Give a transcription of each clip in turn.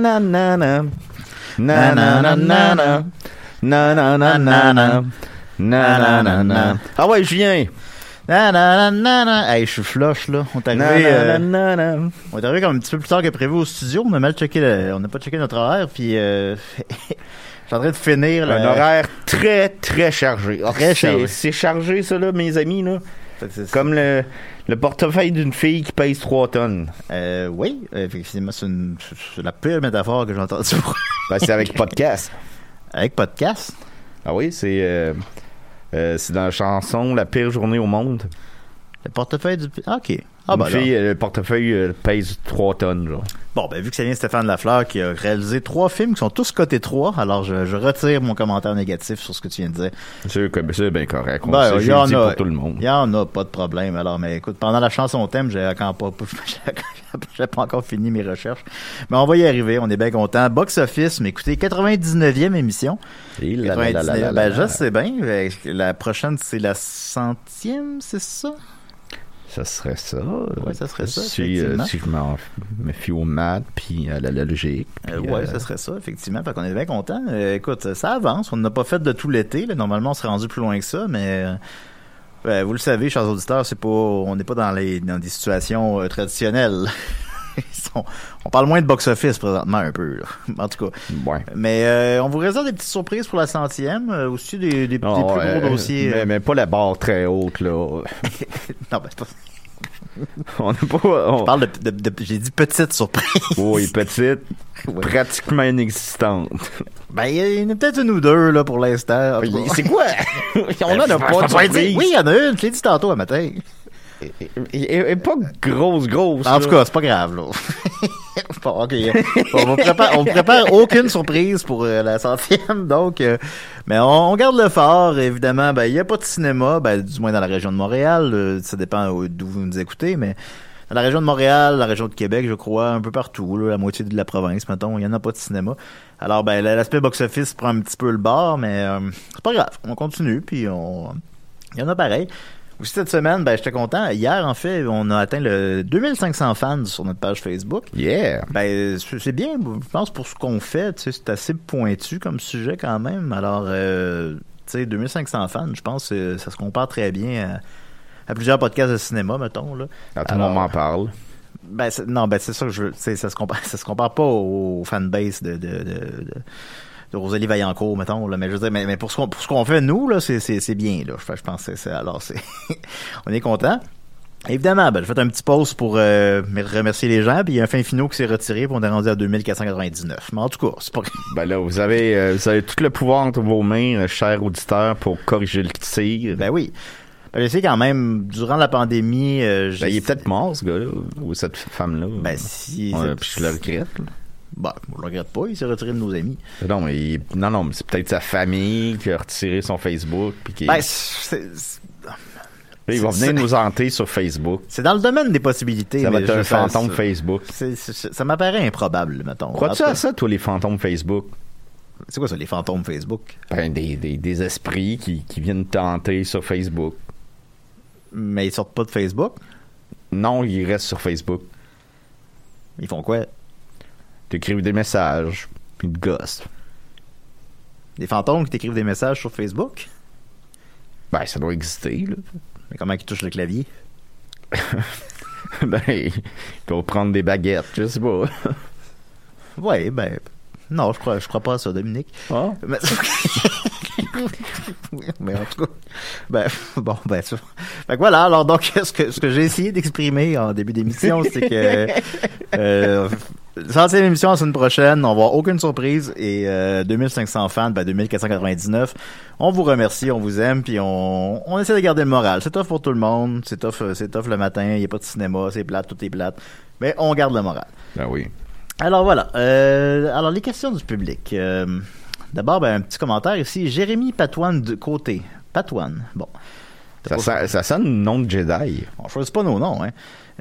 Na. Na na na na. Ah ouais, Julien. Na na na na na. Hey, je suis flush là. On est arrivé, Na, euh, na, na, na. on est arrivé comme un petit peu plus tard que prévu au studio. On a mal checké le- on n'a pas checké notre horaire puis euh, je suis en train de finir Un horaire très, très chargé. Ah, Très c'est- chargé. C'est chargé, ça, là, mes amis, là. Fait que c'est- Comme le, le portefeuille d'une fille qui pèse 3 tonnes. Euh, oui, effectivement, c'est la pire métaphore que j'ai entendue. Ben, c'est avec podcast. Avec podcast? Ah oui, c'est euh, euh, c'est dans la chanson La pire journée au monde. Le portefeuille du... Ah, OK. Ah, ben fille, euh, le portefeuille euh, pèse 3 tonnes, genre. Bon, ben, vu que ça vient Stéphane Lafleur qui a réalisé trois films qui sont tous cotés 3, alors je, je retire mon commentaire négatif sur ce que tu viens de dire. C'est c'est bien correct. On Ben, sait, il y en a. pour tout le monde. Il y en a pas de problème. Alors, mais écoute, pendant la chanson thème, j'ai encore pas, pas encore fini mes recherches. Mais on va y arriver. On est bien content. Box Office, mais écoutez, 99e émission. Et 99e. là, Ben, là. je sais bien. La prochaine, c'est la centième, c'est ça? Ça serait ça. Ouais, ça serait ça, Si, euh, si je me fie au maths, puis à la logique. Euh, puis, ouais, euh, ça serait ça, effectivement. Fait qu'on est bien content. Écoute, ça avance. On n'a pas fait de tout l'été. Normalement, on serait rendu plus loin que ça, mais ouais, vous le savez, chers auditeurs, c'est pas, on n'est pas dans les dans des situations traditionnelles. Sont- on parle moins de box-office présentement un peu. là. En tout cas. Ouais. Mais euh, on vous réserve des petites surprises pour la centième. euh, aussi des, des, des Non, plus euh, gros dossiers. Mais, euh. mais pas la barre très haute, là. non, ben, c'est pas... on n'est pas. on- Je parle de, de- de- j'ai dit petite surprise. Oui, petite, Ouais. pratiquement inexistante. Ben, il y en a peut-être une ou deux, là, pour l'instant. C'est quoi? on en a Ben, pas de surprise. Oui, il y en a une. Je l'ai dit tantôt à matin. Elle est pas grosse, grosse. En tout cas, c'est pas grave, là. bon, ok. On prépare, on prépare aucune surprise pour euh, la centième, donc. euh, mais on, on garde le fort, évidemment. Ben, il y a pas de cinéma, ben, du moins dans la région de Montréal. euh, ça dépend où- d'où vous nous écoutez, mais dans la région de Montréal, la région de Québec, je crois, un peu partout, là, la moitié de la province, mettons, il y en a pas de cinéma. Alors, ben, l'aspect box-office prend un petit peu le bord, mais c'est pas grave. On continue, puis on, il y en a pareil. Cette semaine, ben, j'étais content. Hier, en fait, on a atteint le 2500 fans sur notre page Facebook. Yeah. Ben, c'est bien, je pense, pour ce qu'on fait. Tu sais, c'est assez pointu comme sujet quand même. Alors, euh, tu sais, 2500 fans, je pense que ça se compare très bien à, à plusieurs podcasts de cinéma, mettons. Là. Quand tout le monde m'en parle. ben, non, ben, c'est ça que je veux. Ça se compare, ça se compare pas au fanbase de, de, de, de- de Rosalie Vaillancourt, mettons, là. Mais je veux dire, mais, mais pour ce qu'on, pour ce qu'on fait, nous, là, c'est, c'est, c'est bien, là. Je, je pense que c'est, alors, c'est, on est content. Évidemment, ben, j'ai fait un petit pause pour euh, me remercier les gens, puis il y a un fin finot qui s'est retiré, puis on est rendu à 2499. Mais en tout cas, c'est pas... Ben là, vous avez, euh, vous avez tout le pouvoir entre vos mains, euh, cher auditeur, pour corriger le tir. Ben oui. Ben, je sais quand même, durant la pandémie, euh, j'ai... Ben, il est peut-être mort, ce gars-là, ou cette femme-là. Ben, si... Puis je le regrette. là. Ben, on le regrette pas, il s'est retiré de nos amis. Non, mais il- non, non, mais c'est peut-être sa famille qui a retiré son Facebook. Puis qui... Ben, c'est, c'est- Là, il va c'est- venir nous hanter sur Facebook. c'est dans le domaine des possibilités. Ça va être un fantôme Facebook. ça m'apparaît improbable, mettons. Crois-tu à ça, toi, les fantômes Facebook? C'est quoi ça, les fantômes Facebook? Ben, des, des, des esprits qui, qui viennent te hanter sur Facebook. Mais ils sortent pas de Facebook? Non, ils restent sur Facebook. Ils font quoi? T'écrives des messages, puis de gosse. Des fantômes qui t'écrivent des messages sur Facebook? Ben, ça doit exister, là. Mais comment ils touchent le clavier? ben, ils vont prendre des baguettes, je sais pas. Ouais, ben... Non, je crois, je crois pas à ça, Dominique. Ah? Mais en tout cas, ben, bon, ben, ça. Fait que voilà, alors donc, ce que, ce que j'ai essayé d'exprimer en début d'émission, c'est que, euh, centième émission la semaine prochaine, on va avoir aucune surprise et euh, 2500 fans, ben 2499. On vous remercie, on vous aime, puis on, on essaie de garder le moral. C'est tough pour tout le monde, c'est tough, euh, c'est tough le matin, il n'y a pas de cinéma, c'est plate, tout est plate, mais on garde le moral. Ben oui. Alors voilà. Euh, alors les questions du public. Euh, D'abord, ben, un petit commentaire ici. Jérémy Patoine de côté. Patoine. Bon. Ça, ça, ça sonne nom de Jedi. On choisit pas nos noms, hein.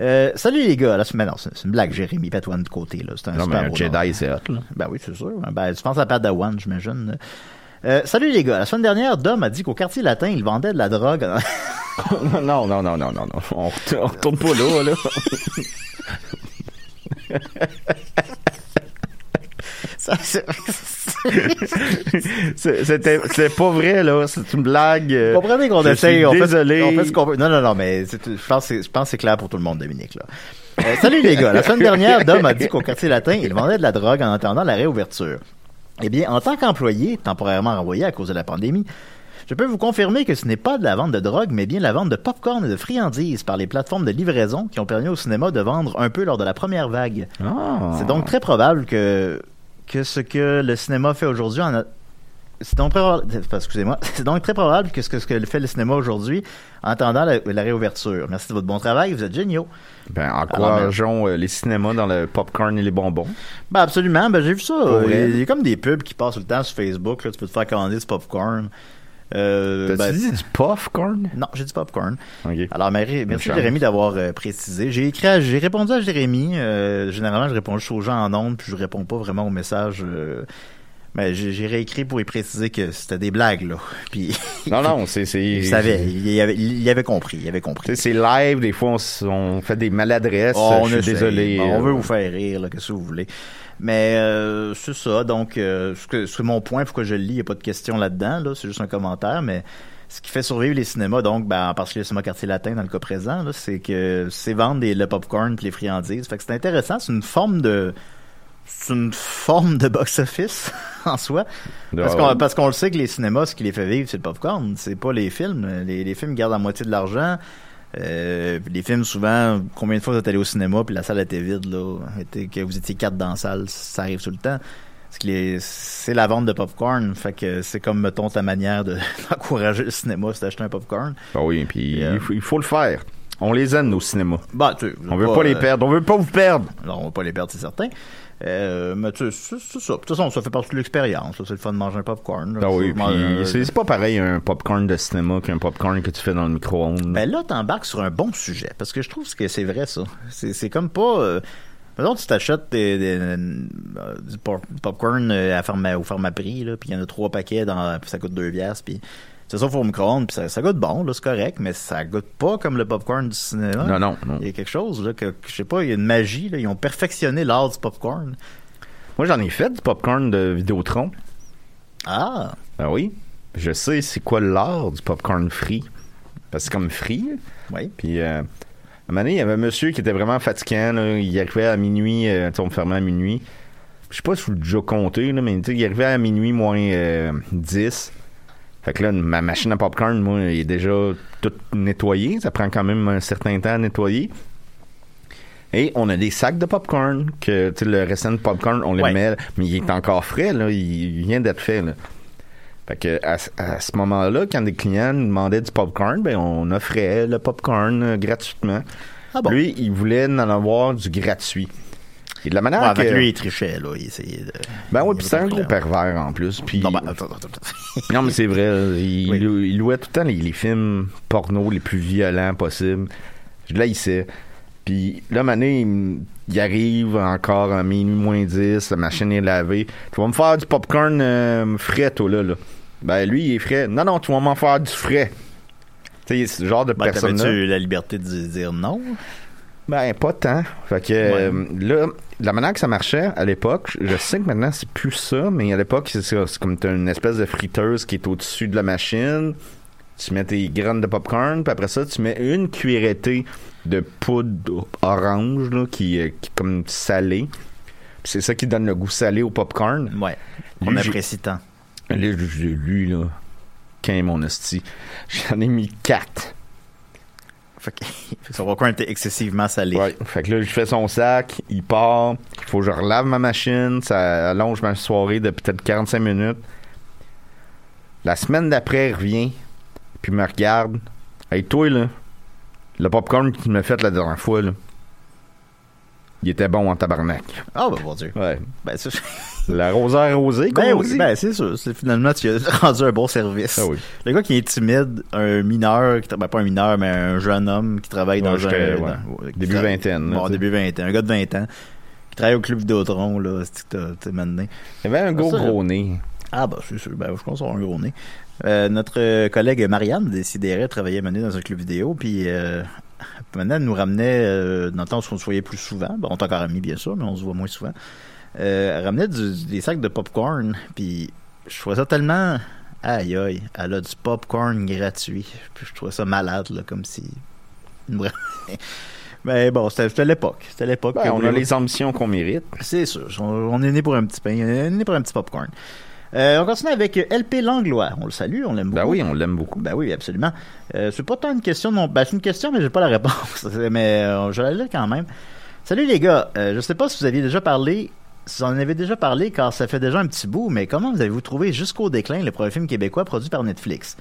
Euh, salut les gars. Là, c'est, mais non, c'est, une blague, Jérémy Patoine de côté. Là. C'est un Non, mais super un beau Jedi, c'est hot, là. Ben oui, c'est sûr. Ben, tu penses à Padawan, j'imagine. Euh, salut les gars. La semaine dernière, Dom a dit qu'au quartier latin, il vendait de la drogue. non, non, non, non, non, non. On, on retourne pas là, là. Ça, C'est- C'était pas vrai, là. C'est une blague. euh, Vous comprenez qu'on essaye, on fait, désolé. on fait ce qu'on peut. Non, non, non, mais je pense, que c'est- je pense que c'est clair pour tout le monde, Dominique, là. Euh, salut les gars. La semaine dernière, Dom a dit qu'au quartier latin, il vendait de la drogue en attendant la réouverture. Eh bien, en tant qu'employé, temporairement renvoyé à cause de la pandémie, je peux vous confirmer que ce n'est pas de la vente de drogue, mais bien la vente de popcorn et de friandises par les plateformes de livraison qui ont permis au cinéma de vendre un peu lors de la première vague. Ah. C'est donc très probable que, que ce que le cinéma fait aujourd'hui en a- c'est donc, probable- excusez-moi, c'est donc très probable que ce que, ce que fait le cinéma aujourd'hui en attendant la, la réouverture. Merci de votre bon travail, vous êtes géniaux. Ben, encourageons euh, les cinémas dans le popcorn et les bonbons? Ben absolument, ben j'ai vu ça. Il y a comme des pubs qui passent tout le temps sur Facebook, là, tu peux te faire commander du popcorn. Euh, ben, dit du popcorn? Non, j'ai dit popcorn. OK. Alors, Marie, merci. Jérémy d'avoir euh, précisé. J'ai écrit, j'ai répondu à Jérémy. euh, généralement, je réponds juste aux gens en ondes, puis je réponds pas vraiment aux messages. Mais j'ai j'ai réécrit pour y préciser que c'était des blagues, là. Puis, Non, non, c'est... c'est- il savait, il, avait, il avait compris, il avait Tu compris. sais, c'est live, des fois, on, on fait des maladresses. Oh, je suis désolé. On veut euh, vous faire rire, là, qu'est-ce que vous voulez. Mais euh, c'est ça, donc euh, ce que- c'est mon point, pourquoi je le lis, il n'y a pas de question là-dedans, là, c'est juste un commentaire, mais ce qui fait survivre les cinémas, donc, ben, en particulier le cinéma quartier latin dans le cas présent, là, c'est que c'est vendre des, le popcorn puis les friandises. Fait que c'est intéressant, c'est une forme de c'est une forme de box-office en soi. Parce Ah, qu'on parce qu'on le sait que les cinémas, ce qui les fait vivre, c'est le popcorn. C'est pas les films. Les, les films gardent la moitié de l'argent. Euh, les films, souvent, combien de fois vous êtes allé au cinéma puis la salle était vide, là, était- que vous étiez quatre dans la salle, ça arrive tout le temps. Parce que les- c'est la vente de popcorn, fait que c'est comme, mettons, ta manière de- d'encourager le cinéma, c'est d'acheter un popcorn. Ben oui, puis il, faut, il faut le faire. On les aime, nos cinémas. Bah, tu On veut pas les euh, perdre. On veut pas vous perdre. Non, on va pas les perdre, c'est certain. Euh, mais tu sais, c'est ça. De toute façon, ça fait partie de l'expérience. C'est le fun de manger un popcorn. Ah oui, puis c'est pas pareil un popcorn de cinéma qu'un popcorn que tu fais dans le micro-ondes. Ben là, t'embarques sur un bon sujet, parce que je trouve que c'est vrai, ça. C'est comme pas... Euh, Mettons, tu t'achètes euh, du pop- popcorn euh, à pharma, au pharmaprix, là, puis il y en a trois paquets, dans, puis ça coûte deux piastres, puis c'est ça, faut au micro-ondes, puis ça, ça goûte bon, là, c'est correct, mais ça goûte pas comme le popcorn du cinéma. Non, non, non. Il y a quelque chose, là, que, je sais pas, il y a une magie, là, ils ont perfectionné l'art du popcorn. Moi, j'en ai fait du popcorn de Vidéotron. Ah! Ah oui. Je sais c'est quoi l'art du popcorn free. Parce que c'est comme free. Oui. Puis, euh, à un moment donné, il y avait un monsieur qui était vraiment fatigant. là. Il arrivait à minuit, euh, on me fermait à minuit. Je sais pas si vous l'avez déjà compté, là, mais il arrivait à minuit moins euh, 10. Fait que là, ma machine à popcorn, moi, elle est déjà toute nettoyée. Ça prend quand même un certain temps à nettoyer. Et on a des sacs de popcorn que, le restant de popcorn, on les Ouais. met, mais il est encore frais, là. Il vient d'être fait, là. Fait que à, ce- à ce moment-là, quand des clients nous demandaient du popcorn, ben on offrait le popcorn euh, gratuitement. Ah bon? Lui, il voulait en avoir du gratuit. Et de la manière Ouais, que lui, il trichait, là. Il essayait de... Ben oui, puis c'est un gros pervers en plus. Puis... Non, ben. Non, mais c'est vrai. Il, Oui. lou- il louait tout le temps les, les films porno les plus violents possibles. Je l'haïssais. Puis là, Mané, il, arrive encore à minuit moins 10, la machine est lavée. Tu vas me faire du popcorn euh, frais, toi, là, là. Ben, lui, il est frais. Non, non, tu vas m'en faire du frais. Tu sais, ce genre de Ben, personne-là. t'avais-tu la liberté de dire non? Ben, pas tant. Fait que euh, là, la manière que ça marchait à l'époque, je sais que maintenant c'est plus ça, mais à l'époque, c'est ça. C'est comme une espèce de friteuse qui est au-dessus de la machine. Tu mets tes graines de popcorn, puis après ça, tu mets une cuillerée de poudre orange, là, qui, euh, qui est comme salée. C'est ça qui donne le goût salé au popcorn. Ouais. On Lui, j'ai- apprécie tant. Là, j'ai lu, là, quand mon hostie, j'en ai mis quatre. Fait que, son popcorn était excessivement salé. Ouais. Fait que là, je fais son sac, il part. Il faut que je relave ma machine. Ça allonge ma soirée de peut-être 45 minutes. La semaine d'après, il revient. Puis il me regarde. Hey, toi, là, le popcorn que tu m'as fait la dernière fois, là, il était bon en tabarnak. Ah, ben, bon Dieu. Ouais. Ben, ça, L'arroseur rosé, comme ben, on oui, dit. ben, c'est sûr. C'est finalement, tu as rendu un bon service. Ah oui. Le gars qui est timide, un mineur, qui ben, pas un mineur, mais un jeune homme qui travaille dans un. ouais. dans- qui Début tra- vingtaine, Bon, début vingtaine. Un gars de 20 ans. Qui travaille au club Vidéotron, là. C'est que t'as- t'as maintenant? Il avait un gros Ça, gros nez. Ah, bah, c'est sûr. Ben, je pense avoir un gros nez. Euh, notre euh, collègue Marianne décidait travailler mener dans un club vidéo, puis euh, maintenant, elle nous ramenait, euh, dans le temps où on se voyait plus souvent, bon, on est encore amis, bien sûr, mais on se voit moins souvent, euh, elle ramenait du- des sacs de popcorn, puis je trouvais ça tellement... Aïe, aïe, elle a du popcorn gratuit. Puis je trouvais ça malade, là, comme si... Mais bon, c'était l'époque. C'était l'époque. Ben, on a les ambitions qu'on mérite. c'est sûr. On, on est né pour un petit pain. On est né pour un petit popcorn. Euh, on continue avec LP Langlois. On le salue, on l'aime beaucoup. Ben oui, on l'aime beaucoup. Ben oui, absolument. Euh, c'est pas tant une question, non. Ben, c'est une question, mais j'ai pas la réponse. mais euh, je la lire quand même. Salut les gars. Euh, je sais pas si vous aviez déjà parlé, si vous en avez déjà parlé, car ça fait déjà un petit bout, mais comment vous avez-vous trouvé Jusqu'au déclin, le premier film québécois produit par Netflix?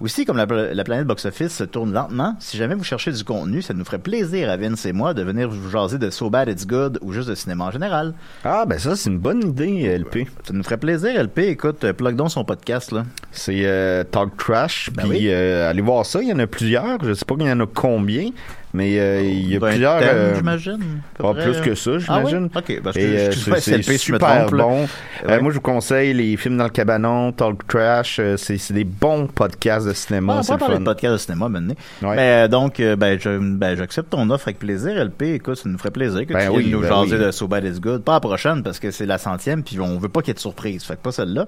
Aussi, comme la, la planète box-office se tourne lentement, si jamais vous cherchez du contenu, ça nous ferait plaisir à Vince et moi de venir vous jaser de So Bad It's Good ou juste de cinéma en général. Ah, ben ça, c'est une bonne idée, LP. Ça nous ferait plaisir, LP. Écoute, euh, plug donc son podcast, là. C'est euh, Talk Trash. Ben puis oui. euh, allez voir ça. Il y en a plusieurs. Je sais pas qu'il y en a combien, mais euh, il y a Ben, plusieurs. euh, j'imagine. pas près. plus que ça, j'imagine. Ah oui? Ok, parce que Et, euh, c'est super trompe, bon. Euh, Ouais. moi, je vous conseille les films dans le cabanon, Talk Trash. c'est c'est des bons podcasts de cinéma. Ah, on c'est va le parler de podcast de cinéma maintenant. Ouais. Ben, donc, ben, ben, j'accepte ton offre avec plaisir, LP. Écoute, ça nous ferait plaisir que Ben tu viennes oui, nous ben jaser oui. de So Bad It's Good. Pas la prochaine, parce que c'est la centième, puis on veut pas qu'il y ait de surprise. Fait que pas celle-là.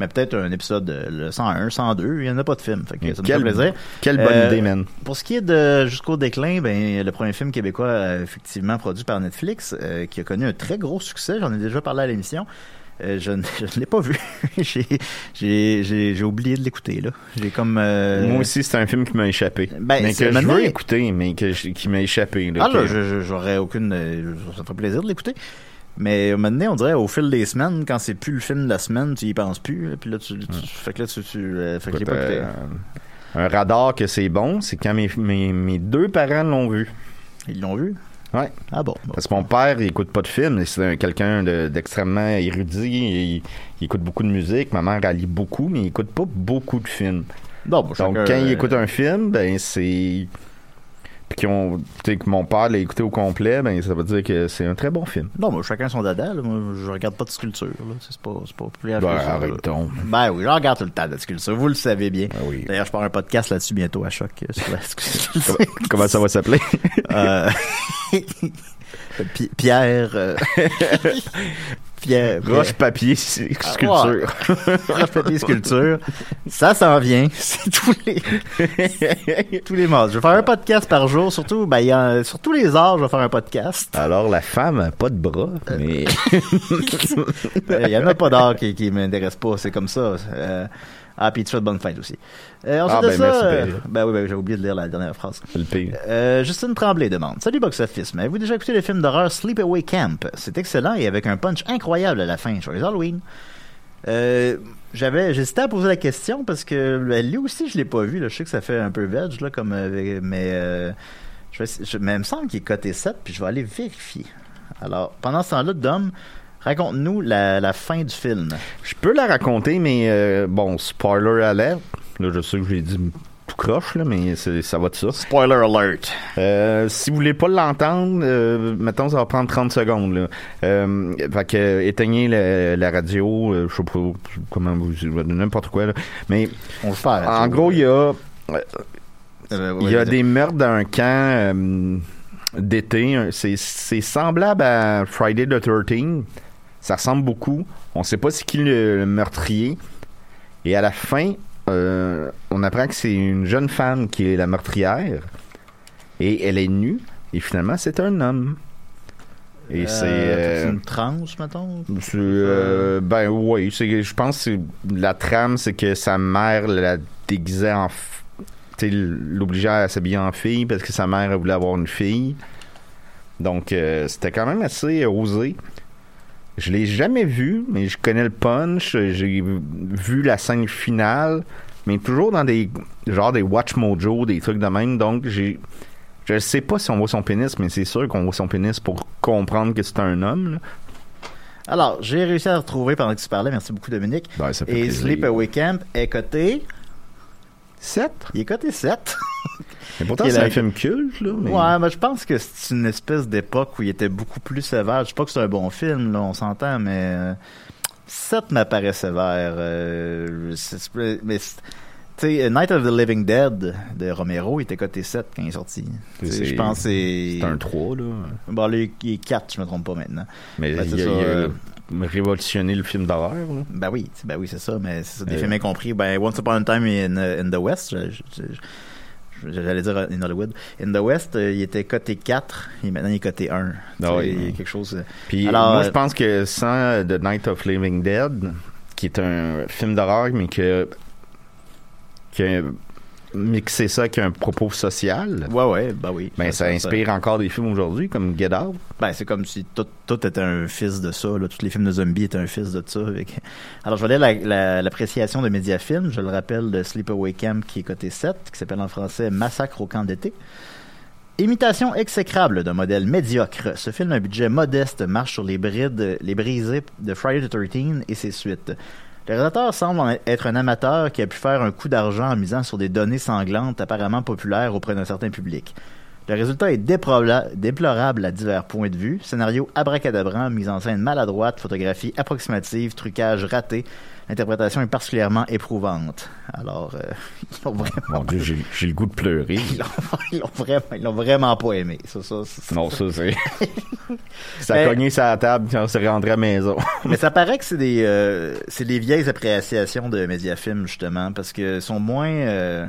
Mais peut-être un épisode, euh, le 101, 102, il y en a pas de film. Fait que ça nous Quelle- ferait plaisir. Quelle bonne Euh, idée, man. Pour ce qui est de Jusqu'au déclin, ben, le premier film québécois euh, effectivement produit par Netflix, euh, qui a connu un très gros succès. J'en ai déjà parlé à l'émission. Euh, je ne je ne l'ai pas vu. J'ai- oublié de l'écouter, là. J'ai comme... euh, Moi aussi, c'est un film qui m'a échappé. Ben, mais que je veux écouter, mais que je- qui m'a échappé. là, Ah là, j'aurais aucune... Ça me ferait plaisir de l'écouter. Mais maintenant, on dirait au fil des semaines, quand c'est plus le film de la semaine, tu y penses plus. là, puis là, tu, tu- fait que là, tu... tu euh, fait que Écoute, euh, un radar que c'est bon, c'est quand mes, mes, mes deux parents l'ont vu. Ils l'ont vu? Ouais. Ah bon. bon. Parce que mon père, il écoute pas de films. C'est un- quelqu'un de- d'extrêmement érudit. Il, il écoute beaucoup de musique. Ma mère, elle lit beaucoup, mais il écoute pas beaucoup de films. Non, bon, Donc, chacun, quand il euh, écoute un film, ben, c'est. Puis qu'ils ont- tu sais, que mon père l'a écouté au complet, ben, ça veut dire que c'est un très bon film. Non, chacun son dada. Là. Moi, je regarde pas de sculpture. C'est pas, pas plus Ben, arrête donc. Ben oui, je regarde tout le temps de la sculpture. Vous le savez bien. Oui. D'ailleurs, je pars un podcast là-dessus bientôt à choc euh, sur la sculpture. Comment, comment ça va s'appeler? Euh, Pi- Pierre. euh, Pierre. Roche, papier, sculpture. Roche, papier, sculpture. Ça s'en vient. C'est tous les, tous les mois. Je vais faire un podcast par jour, surtout, ben, il y a- sur tous les arts, je vais faire un podcast. Alors, la femme a pas de bras, Euh, mais... Il y en a pas d'art qui, qui m'intéresse pas, c'est comme ça. Euh, ah, puis tu de bonne fête aussi. Euh, ensuite Ah, de ben, ça, merci, euh, Pierre. ben oui, ben, j'ai oublié de lire la dernière phrase. Le pire. Euh, Justine Tremblay demande Salut Box Office, mais avez-vous déjà écouté le film d'horreur Sleepaway Camp? C'est excellent et avec un punch incroyable à la fin. Joyeux Halloween. Euh, j'avais, j'hésitais à poser la question parce que ben, lui aussi je l'ai pas vu. Là. Je sais que ça fait un peu veg là, comme, euh, mais, euh, je vais, je- mais il me semble qu'il est coté 7 puis je vais aller vérifier. Alors pendant ce temps-là, Dom, raconte-nous la, la fin du film. Je peux la raconter, mais euh, bon, spoiler alert. Là, je sais que j'ai dit tout croche, là, mais ça va de ça. Spoiler alert. Euh, si vous voulez pas l'entendre, euh, mettons, ça va prendre 30 secondes. Là. Euh, fait que, éteignez la, la radio, je sais pas comment vous, n'importe quoi. Là. Mais On le fait. en gros, il y a, il y a des meurtres dans un camp d'été. C'est, c'est semblable à Friday the 13 Ça ressemble beaucoup. On sait pas c'est qui le, le meurtrier. Et à la fin, euh, on apprend que c'est une jeune femme qui est la meurtrière. Et elle est nue. Et finalement, c'est un homme. Et c'est... c'est euh, une transe, mettons? euh, ben oui, je pense que la trame, c'est que sa mère la déguisait en... l'obligeait à s'habiller en fille parce que sa mère elle voulait avoir une fille. Donc, euh, c'était quand même assez osé. Je l'ai jamais vu, mais je connais le punch. J'ai vu la scène finale, mais toujours dans des genre des Watch Mojo, des trucs de même. Donc, j'ai je sais pas si on voit son pénis, mais c'est sûr qu'on voit son pénis pour comprendre que c'est un homme. là. Alors, j'ai réussi à le retrouver pendant que tu parlais. Merci beaucoup, Dominique. Ben, ça fait Et plaisir. Sleepaway Camp est coté. 7. Il est coté 7. Mais pourtant, c'est la- un film culte, là. Mais... Ouais, mais je pense que c'est une espèce d'époque où il était beaucoup plus sévère. Je sais pas que c'est un bon film, là, on s'entend, mais euh, 7 m'apparaît sévère. euh, mais c'est- tu sais, Night of the Living Dead de Romero, il était coté 7 quand il est sorti. Je pense que c'est. C'est un 3, là. Bon, là, il est 4, je me trompe pas maintenant. Mais Ben, il, c'est a, ça, il a euh, révolutionné le film d'horreur, là. Ben oui, c'est- ben oui, c'est ça, mais c'est ça, des Euh, films incompris. Ben, Once Upon a Time in, in the West, je- je- je- j'allais dire in Hollywood. In the West, euh, il était coté 4 et maintenant il est coté 1. Tu Ah oui. il y a quelque chose. euh, Puis Alors, moi, euh, je pense que sans The Night of Living Dead, qui est un film d'horreur, mais que qui mixé ça avec un propos social, Ouais, ouais, ben oui. ben ça inspire encore des films aujourd'hui, comme Get Out. Ben, c'est comme si tout, tout était un fils de ça. Là. Tous les films de zombies étaient un fils de ça. avec- Alors, je vais lire la- la- l'appréciation de Mediafilm. Je le rappelle de Sleepaway Camp qui est coté 7, qui s'appelle en français Massacre au camp d'été. Imitation exécrable d'un modèle médiocre. Ce film à un budget modeste marche sur les brides, les brisées de Friday the 13 et ses suites. Le réalisateur semble être un amateur qui a pu faire un coup d'argent en misant sur des données sanglantes apparemment populaires auprès d'un certain public. Le résultat est déplora- déplorable à divers points de vue. Scénario abracadabrant, mise en scène maladroite, photographie approximative, trucage raté. L'interprétation est particulièrement éprouvante. Alors, euh, ils l'ont vraiment, Mon Dieu, j'ai le goût de pleurer. ils l'ont- vraiment, ils l'ont vraiment pas aimé. Ça, ça, ça- Non, ça, c'est... ça a cogné sa table quand on s'est rentré à la maison. Mais ça paraît que c'est des, euh, c'est des vieilles appréciations de Mediafilm, justement, parce que sont moins, euh,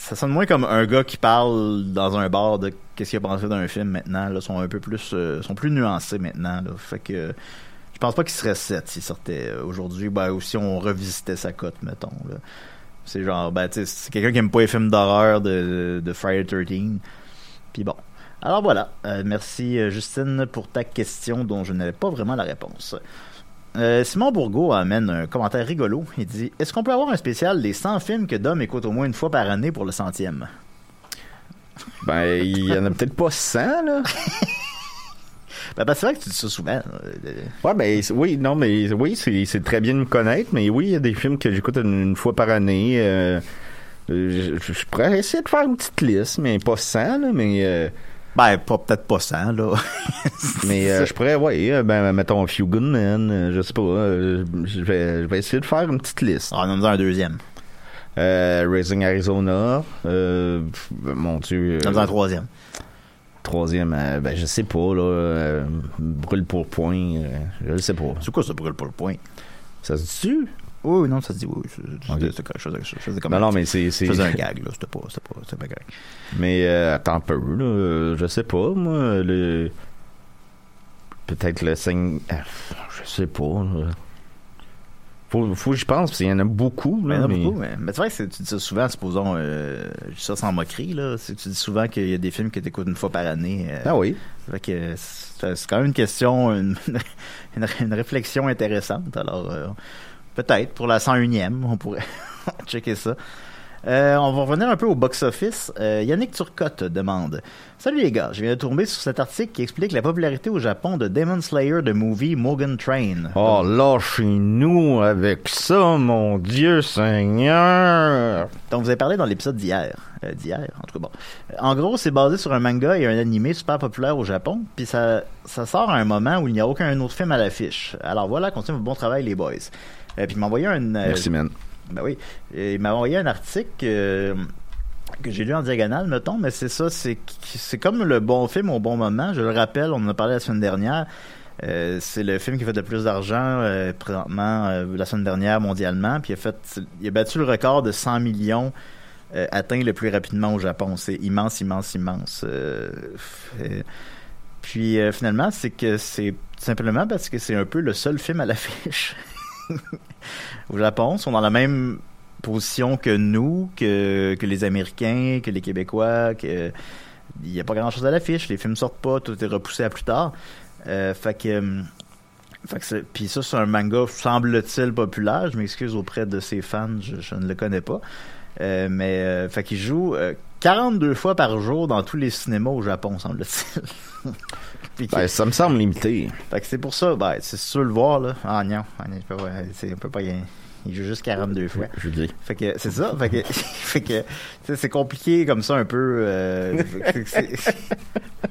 ça sonne moins comme un gars qui parle dans un bar de qu'est-ce qu'il a pensé d'un film maintenant, là, sont un peu plus, euh, sont plus nuancés maintenant, là. Je pense pas qu'il serait 7 s'il sortait euh, aujourd'hui, ben, ou si on revisitait sa cote, mettons. C'est genre, ben, c'est quelqu'un qui aime pas les films d'horreur de, de Friday 13. Puis bon. Alors voilà. Euh, merci, Justine, pour ta question dont je n'avais pas vraiment la réponse. Euh, Simon Bourgault amène un commentaire rigolo. Il dit Est-ce qu'on peut avoir un spécial des 100 films que Dom écoute au moins une fois par année pour le centième Ben, il y en a peut-être pas 100, là. ben, ben, C'est vrai que tu dis ça souvent. Ouais, ben oui, non, mais oui, c'est très bien de me connaître, mais oui, il y a des films que j'écoute une, une fois par année. euh, euh, je, je pourrais essayer de faire une petite liste, mais pas 100, là, mais euh, Ben, pas, peut-être pas 100, là. mais euh, je pourrais, ouais, euh, ben mettons Few Good Men, euh, je sais pas, euh, je vais je vais essayer de faire une petite liste. Ah, on en a un deuxième. Euh, Raising Arizona, euh, mon Dieu. On en a un troisième. Troisième, euh, ben je sais pas, là. brûle pour point, je sais pas. C'est quoi ça brûle le point? Ça se dit Oui, non, ça se dit oui. c'est- quelque chose- je faisais comme Non, non, mais c'est. c'est- Je faisais un gag, là. C'était pas, c'était pas, pas correct. Mais euh, attends un peu, là. Je sais pas, moi. Le... Peut-être le signe. euh, Je sais pas. là. Faut, faut que je pense, parce qu'il y en a beaucoup. Là, il y en a mais- beaucoup, mais, mais que c'est- tu dis ça souvent, supposons, euh, je dis ça sans moquerie, là. Tu dis souvent qu'il y a des films que tu écoutes une fois par année. euh, Ah oui. que c'est c'est quand même une question, une, une, une réflexion intéressante. Alors, euh, peut-être pour la 101e, on pourrait checker ça. Euh, on va revenir un peu au box-office. Euh, Yannick Turcotte demande Salut les gars, je viens de tomber sur cet article qui explique la popularité au Japon de Demon Slayer de movie Mugen Train. Oh, lâchez-nous avec ça, mon Dieu Seigneur! Donc, vous avez parlé dans l'épisode d'hier. Euh, d'hier, en tout cas, bon. En gros, c'est basé sur un manga et un animé super populaire au Japon. Puis ça, ça sort à un moment où il n'y a aucun autre film à l'affiche. Alors voilà, continuez votre bon travail, les boys. Euh, puis il m'a envoyé un... euh, Merci, man. Ben oui. Il m'a envoyé un article euh, que j'ai lu en diagonale, mettons, mais c'est ça, c'est c'est comme le bon film au bon moment. Je le rappelle, on en a parlé la semaine dernière. Euh, c'est le film qui fait le plus d'argent euh, présentement euh, la semaine dernière mondialement. Puis il a fait, il a battu le record de 100 millions euh, atteint le plus rapidement au Japon. C'est immense, immense, immense. Puis finalement, c'est que c'est simplement parce que c'est un peu le seul film à l'affiche au Japon. Sont dans la même position que nous, que, que les Américains, que les Québécois, il n'y a pas grand chose à l'affiche. Les films sortent pas, tout est repoussé à plus tard. Euh, puis ça, c'est un manga, semble-t-il, populaire. Je m'excuse auprès de ses fans, je, ne le connais pas. Euh, mais, euh, joue euh, 42 fois par jour dans tous les cinémas au Japon, semble-t-il. Ben, ça me semble limité. fait que c'est pour ça, ben, c'est sûr le voir, là. Ah non, ah, non, je peux pas- rien. Il joue juste 42 fois. Je dis. Fait que c'est ça. Fait que, fait que c'est compliqué comme ça un peu. Euh,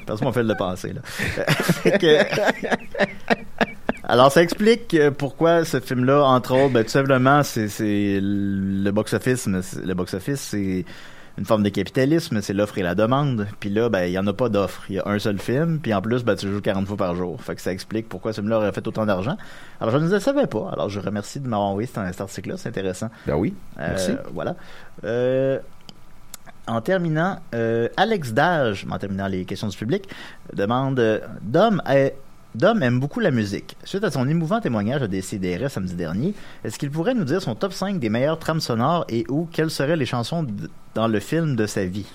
Parce qu'on fait le penser là. Fait que- alors ça explique pourquoi ce film-là, entre autres, ben, tout simplement, c'est le box-office. Le box-office, c'est une forme de capitalisme, c'est l'offre et la demande. Puis là, ben, il y en a pas d'offre. Il y a un seul film, puis en plus, ben, tu joues 40 fois par jour. Fait que ça explique pourquoi ce film-là aurait fait autant d'argent. Alors, je ne le savais pas. Alors, je remercie de m'avoir envoyé cet, cet article-là. C'est intéressant. Ben oui. Euh, Merci. Voilà. Euh, en terminant, euh, Alex Dage, en terminant les questions du public, demande Dom, est- Dom aime beaucoup la musique. Suite à son émouvant témoignage à DCDR samedi dernier, est-ce qu'il pourrait nous dire son top 5 des meilleures trames sonores et ou quelles seraient les chansons dans le film de sa vie?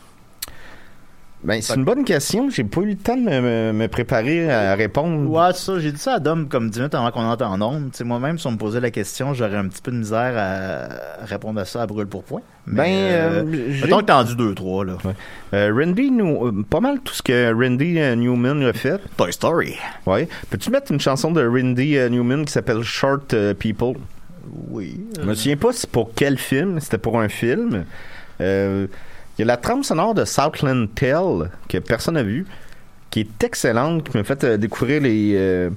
Ben, c'est une bonne question. J'ai pas eu le temps de me, préparer à répondre. Ouais, c'est ça, j'ai dit ça à Dom comme 10 minutes avant qu'on entre en moi-même, si on me posait la question, j'aurais un petit peu de misère à répondre à ça à brûle pour point. Mais, Ben, euh, euh, mettons que t'en dis 2-3, là. Euh, Randy, New- euh, pas mal tout ce que Randy Newman a fait. Toy Story. Ouais. Peux-tu mettre une chanson de Randy Newman qui s'appelle Short People? Oui. Je me souviens pas c'est pour quel film, c'était pour un film. Euh, Il y a la trame sonore de Southland Tale que personne n'a vu, qui est excellente, qui m'a fait euh, découvrir les euh,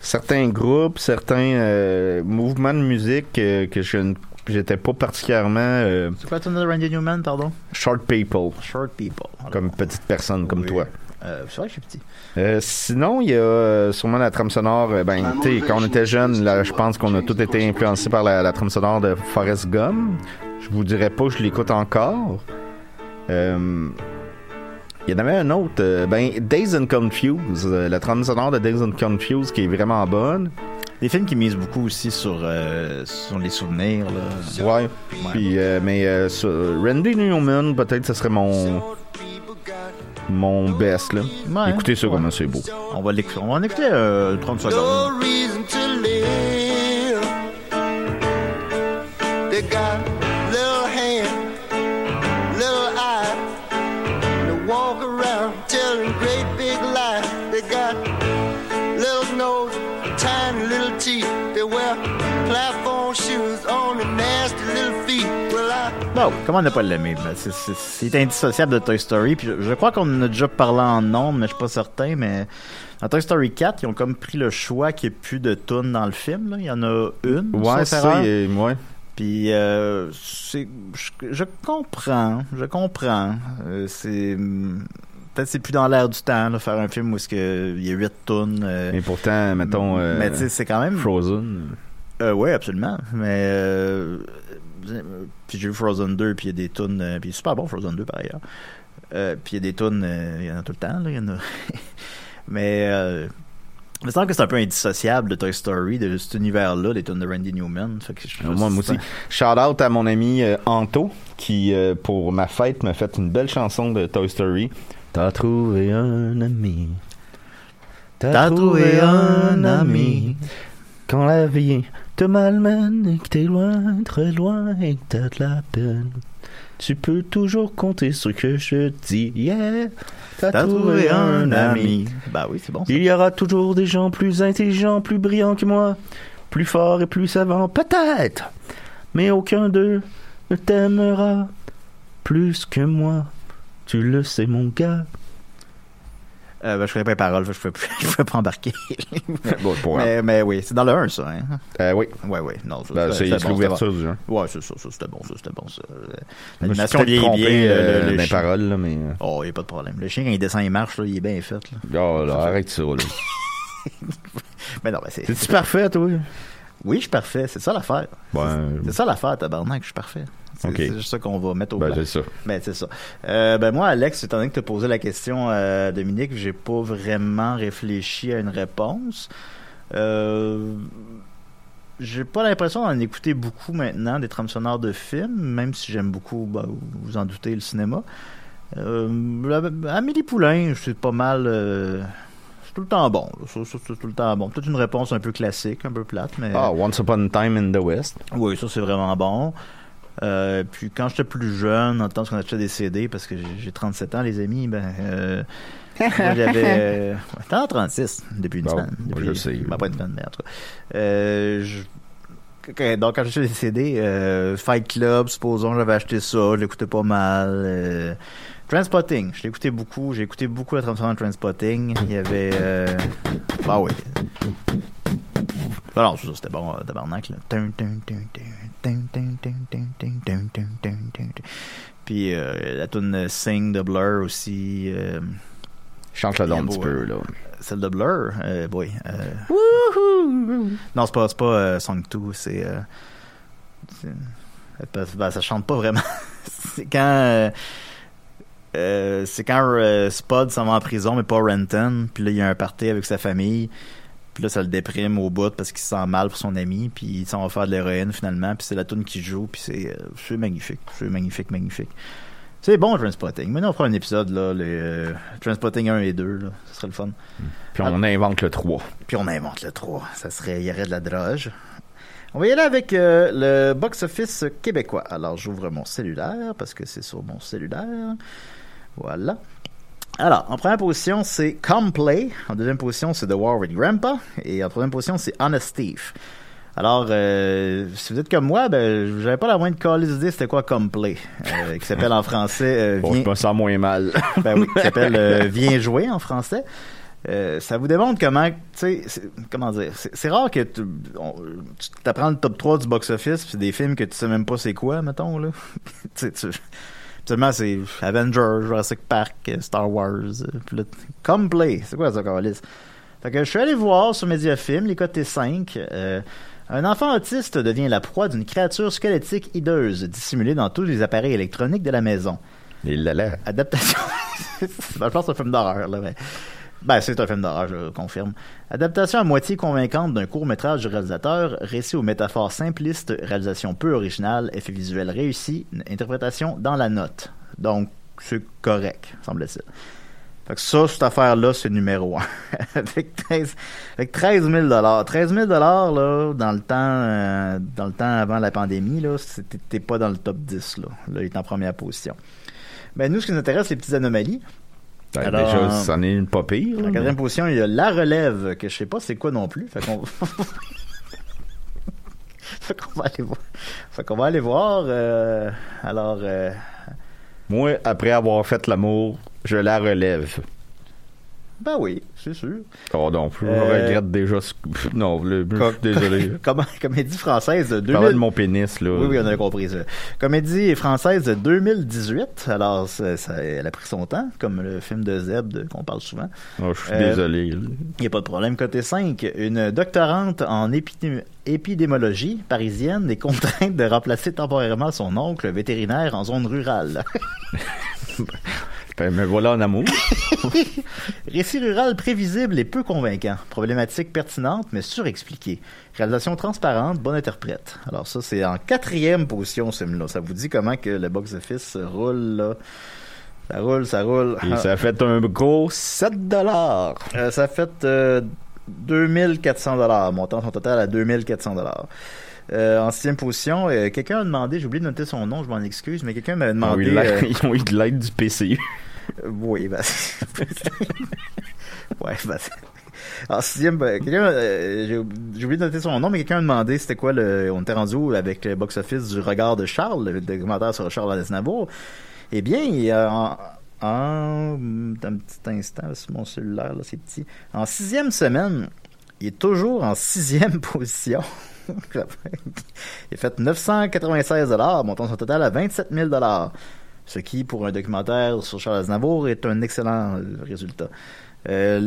certains groupes, certains euh, mouvements de musique que je j'étais pas particulièrement C'est quoi le nom de Randy Newman, pardon? short people, Short People. Alors, comme petite personne comme oui. toi. Euh, c'est vrai que je suis petit. Euh, sinon, il y a euh, sûrement la trame sonore. Ben, tu sais, quand on était jeune, là, je pense qu'on a tous été influencés par la, la trame sonore de Forrest Gump. Je vous dirais pas que je l'écoute encore. Euh, Il y en avait un autre, euh, ben, Days and Confused, euh, la trame sonore de Days and Confused qui est vraiment bonne. Des films qui misent beaucoup aussi sur, euh, sur les souvenirs, là. Ouais. Puis, euh, mais euh, sur- Randy Newman, peut-être ce serait mon mon best là. Ouais. Écoutez ça Ouais. comment c'est beau. On va l'écouter. On va en écouter euh, 30 secondes. Well, I Bon, comment ne pas l'aimer? Ben, c'est- indissociable de Toy Story. Puis je, je crois qu'on en a déjà parlé en nombre, mais je suis pas certain. Mais dans Toy Story 4, ils ont comme pris le choix qu'il n'y ait plus de tunes dans le film. là. Il y en a une. Ouais, ça, est- ouais. Puis euh, c'est, je, je comprends, je comprends. Euh, c'est, peut-être c'est plus dans l'air du temps, là, faire un film où que il y a huit tonnes. euh, Mais pourtant, mettons, euh, mais sais, c'est quand même. Frozen. Euh, oui, absolument. Mais euh, euh, puis j'ai vu Frozen 2, puis il y a des tunes, euh, puis super bon Frozen 2 par ailleurs. Euh, puis il y a des tunes, euh, il y en a tout le temps, là, il y en a. Mais euh, il me semble que c'est un peu indissociable de Toy Story, de cet univers-là, des tunes de Randy Newman. Fait que je- Euh, Moi, moi aussi. Shout out à mon ami euh, Anto, qui, euh, pour ma fête, m'a fait une belle chanson de Toy Story. T'as trouvé un ami. T'as trouvé un ami. Quand la vie te malmène et que t'es loin, très loin et que t'as de la peine. Tu peux toujours compter sur ce que je dis. Yeah! T'as trouvé un ami. Bah oui, c'est bon. ça. Il y aura toujours des gens plus intelligents, plus brillants que moi, plus forts et plus savants, peut-être. Mais aucun d'eux ne t'aimera plus que moi. Tu le sais, mon gars. Euh, ben, je connais pas les paroles, je peux, je peux pas embarquer. Bon, mais, mais oui, c'est dans le 1, ça. Hein? Euh, oui. Ouais, ouais. Non, Ben, c'est bon, l'ouverture du jeu. bon. Ouais, c'est ça, ça c'était bon, ça, c'était bon, ça. L'animation trompé bien, euh, le- le- les chien- paroles, là, mais... euh, Oh, y a pas de problème. Le chien, quand il descend, il marche, là, il est bien fait, là. Oh, là, arrête ça, là. Mais non, mais c'est. C'est-tu parfait, toi? Oui, je suis parfait. C'est ça l'affaire. Ben, C'est ça l'affaire, tabarnak, je suis parfait. C'est juste ça qu'on va mettre au ben c'est ça. Ben, c'est ça. Euh, ben, moi, Alex, étant donné que tu as posé la question à Dominique, j'ai pas vraiment réfléchi à une réponse. Euh, j'ai pas l'impression d'en écouter beaucoup maintenant des trames sonores de films, même si j'aime beaucoup, ben, vous en doutez, le cinéma. Euh, Amélie Poulain, c'est pas mal. euh, c'est tout le temps bon. c'est tout le temps bon. Peut-être une réponse un peu classique, un peu plate, mais. Ah, Once Upon a Time in the West. Oui, ça c'est vraiment bon. Euh, puis quand j'étais plus jeune, en temps qu'on achetait des CD, parce que j'ai- j'ai 37 ans, les amis, ben, euh, moi, j'avais. Euh, as 36 depuis une Bon, semaine. Depuis, je sais. ben, pas une semaine, mais en tout cas. Euh, je- donc quand j'achetais des CD, euh, Fight Club, supposons, j'avais acheté ça, je l'écoutais pas mal. Euh, Transpotting, je l'écoutais beaucoup, j'ai écouté beaucoup la transformation de Transpotting. Il y avait. Euh, ah oui. Non, ça, c'était bon, tabarnak, là. Tum, tum, tum, puis euh, la tune Sing de Blur aussi. Euh, chante le long un petit peu, là. Celle de Blur, euh, boy. Euh, Wouhou! Non, c'est pas, pas euh, Song 2, c'est. Ben, ça chante pas vraiment. c'est quand. c'est quand Spud s'en va en prison, mais pas Renton. Puis là, il y a un party avec sa famille. Puis là, ça le déprime au bout parce qu'il se sent mal pour son ami. Puis il s'en va faire de l'héroïne finalement. Puis c'est la tune qui joue. Puis c'est, euh, c'est magnifique. C'est magnifique, magnifique. C'est bon, Transpotting. Maintenant, on fera un épisode, là, les euh, Transpotting 1 et 2. Là. Ce serait le fun. Puis on invente le 3. Puis on invente le 3. Ça serait, il y aurait de la droge. On va y aller avec euh, le box-office québécois. Alors, j'ouvre mon cellulaire parce que c'est sur mon cellulaire. Voilà. Alors, en première position, c'est Come Play. En deuxième position, c'est The War with Grandpa. Et en troisième position, c'est Honest Thief. Alors, euh, si vous êtes comme moi, ben, j'avais pas la moindre calice idée c'était quoi Come Play, euh, qui s'appelle en français euh, Bon, Viens- je me sens moins mal. ben oui, qui s'appelle Viens jouer en français. Euh, ça vous démontre comment, tu sais, comment dire, c'est rare que tu t'apprends le top 3 du box-office, puis des films que tu sais même pas c'est quoi, mettons, là. tu sais, tu- Habituellement, c'est Avengers, Jurassic Park, Star Wars, euh, puis là, Come Play, c'est quoi ça, Carlis? Fait que je suis allé voir sur Mediafilm, les côtés 5, euh, un enfant autiste devient la proie d'une créature squelettique hideuse, dissimulée dans tous les appareils électroniques de la maison. Il l'a l'air. Adaptation. je pense que c'est un film d'horreur, là, mais. Ben, c'est un film d'horreur, je confirme. Adaptation à moitié convaincante d'un court-métrage du réalisateur, récit aux métaphores simplistes, réalisation peu originale, effet visuel réussi, interprétation dans la note. Donc, c'est correct, semble-t-il. Fait que ça, cette affaire-là, c'est numéro un. avec, 13, avec 13 000 13 000 là, dans le temps, euh, dans le temps avant la pandémie, là, c'était- pas dans le top 10, là. Là, il est en première position. Ben, nous, ce qui nous intéresse, les petites anomalies. Alors, déjà, c'en est une pas pire. En quatrième position, il y a la relève, que je sais pas c'est quoi non plus. Fait qu'on fait qu'on va aller voir. Fait qu'on va aller voir. euh, alors, euh, Moi, après avoir fait l'amour, je la relève. Ben oui, c'est sûr. Oh non, je Euh, regrette déjà. Non, le, Com- désolé. Com- comédie française de Je parlais 2000... de mon pénis, là. Oui, oui, on a compris ça. Comédie française de 2018. Alors, ça, ça- elle a pris son temps, comme le film de Zeb qu'on parle souvent. Oh, je suis Euh, désolé. Il n'y a pas de problème. Côté 5, une doctorante en épidé- épidémiologie parisienne est contrainte de remplacer temporairement son oncle vétérinaire en zone rurale. Ben, me voilà en amour. Récit rural prévisible et peu convaincant. Problématique pertinente mais surexpliquée. Réalisation transparente, bonne interprète. Alors ça, c'est en quatrième position, ce film-là. Ça vous dit comment que le box-office roule, là? Ça roule, ça roule. Et ça a fait un gros 7 dollars. Euh, ça a fait euh, 2400 dollars, montant son total à 2400 dollars. Euh, en sixième position, euh, quelqu'un a demandé, j'ai oublié de noter son nom, je m'en excuse, mais quelqu'un m'a demandé. Ils ont eu de l'aide du PCU. Euh, oui, ben. ouais, ben. En sixième, ben, quelqu'un, euh, j'ai oublié de noter son nom, mais quelqu'un a demandé c'était quoi le. On était rendu avec le box-office du regard de Charles, le documentaire sur Charles Aznavour? Eh bien, il en, en- un petit instant, sur mon cellulaire, là, c'est petit. En sixième semaine, il est toujours en sixième position. il a fait 996 montant son total à 27 000 ce qui, pour un documentaire sur Charles Aznavour, est un excellent euh, résultat. Euh,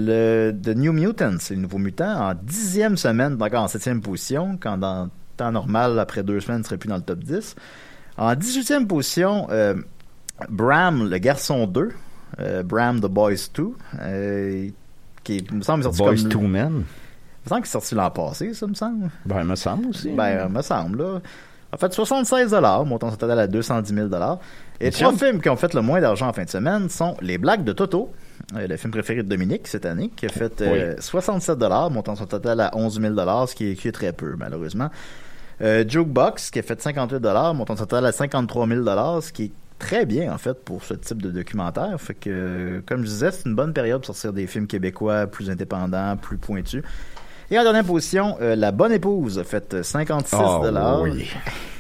le The New Mutants, c'est le nouveau mutant, en dixième semaine, donc en septième position, quand dans temps normal, après deux semaines, il serait plus dans le top 10. En 18e position, euh, Bram, le garçon 2, euh, Bram the Boys 2, euh, qui me semble sorti Boys comme... to Men. Il me semble qu'il est sorti l'an passé, ça me semble. Ben, il me semble aussi. Ben, il me semble, là. En fait, 76 montant son total à 210 000 Et Mais trois films qui ont fait le moins d'argent en fin de semaine sont Les Blagues de Toto, euh, le film préféré de Dominique cette année, qui a fait euh, 67 montant son total à 11 000 ce qui est, qui est très peu, malheureusement. Euh, Jukebox, qui a fait 58 montant son total à 53 000 ce qui est très bien, en fait, pour ce type de documentaire. Fait que, euh, comme je disais, c'est une bonne période pour sortir des films québécois plus indépendants, plus pointus. Et en dernière position, euh, La Bonne Épouse a fait 56 Ah, oui.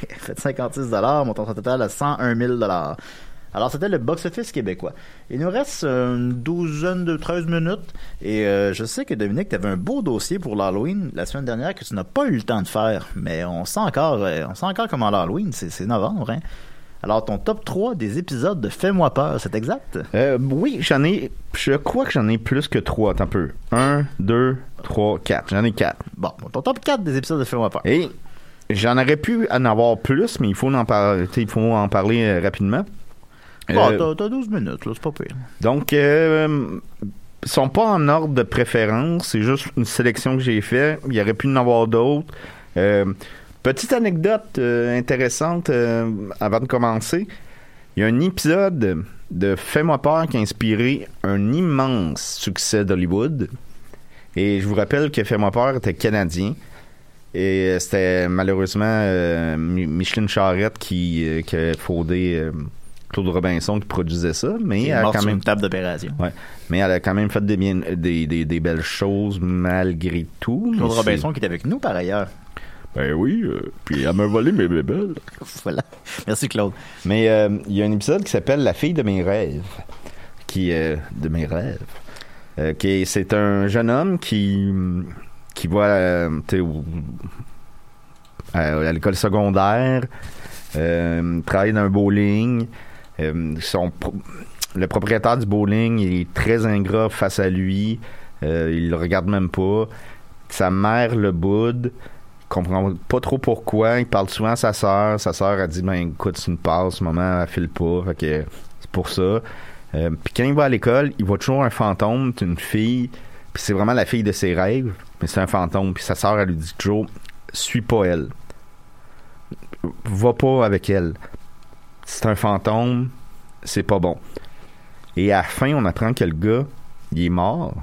Elle fait 56 montant son total à 101 000 alors, c'était le box-office québécois. Il nous reste euh, une douzaine de 13 minutes. Et euh, je sais que Dominique, tu avais un beau dossier pour l'Halloween la semaine dernière que tu n'as pas eu le temps de faire. Mais on sent encore, on sent encore comment l'Halloween, c'est novembre. Hein? Alors, ton top 3 des épisodes de Fais-moi peur, c'est exact? Euh, oui, j'en ai. Je crois que j'en ai plus que trois. Attends un peu. Un, deux, trois, quatre. J'en ai quatre. Bon, ton top 4 des épisodes de Fais-moi peur. Et j'en aurais pu en avoir plus, mais il faut en, par- il faut en parler euh, rapidement. Bon, Euh, t'as- t'as 12 minutes, là, c'est pas pire. donc, euh, ils sont pas en ordre de préférence. C'est juste une sélection que j'ai fait. Il y aurait pu en avoir d'autres. Euh, petite anecdote euh, intéressante euh, avant de commencer. Il y a un épisode de Fais-moi peur qui a inspiré un immense succès d'Hollywood. Et je vous rappelle que Fais-moi peur était canadien. Et euh, c'était malheureusement euh, Mi- Micheline Charrette qui, euh, qui a euh, Claude Robinson qui produisait ça. Mais elle a quand même une table d'opération. Ouais. Mais elle a quand même fait des, bien- des, des, des belles choses malgré tout. Claude Robinson qui est avec nous, par ailleurs. Ben oui. euh, puis elle m'a volé mes bébelles. Voilà. Merci, Claude. Mais euh, il y a un épisode qui s'appelle La fille de mes rêves. Qui euh, de mes rêves. C'est un jeune homme qui qui va à, l'école secondaire, travaille dans un bowling. Le propriétaire du bowling est très ingrat face à lui. Il le regarde même pas. Sa mère le boude. Comprend pas trop pourquoi. Il parle souvent à sa sœur. Sa sœur a dit ben écoute, c'est une passe, maman, elle file pas. Fait c'est pour ça. Euh, puis quand il va à l'école, il voit toujours un fantôme, une fille. Puis c'est vraiment la fille de ses rêves, mais c'est un fantôme. Puis sa sœur, elle lui dit toujours suis pas elle. Va pas avec elle. C'est un fantôme, c'est pas bon. Et à la fin, on apprend que le gars, il est mort.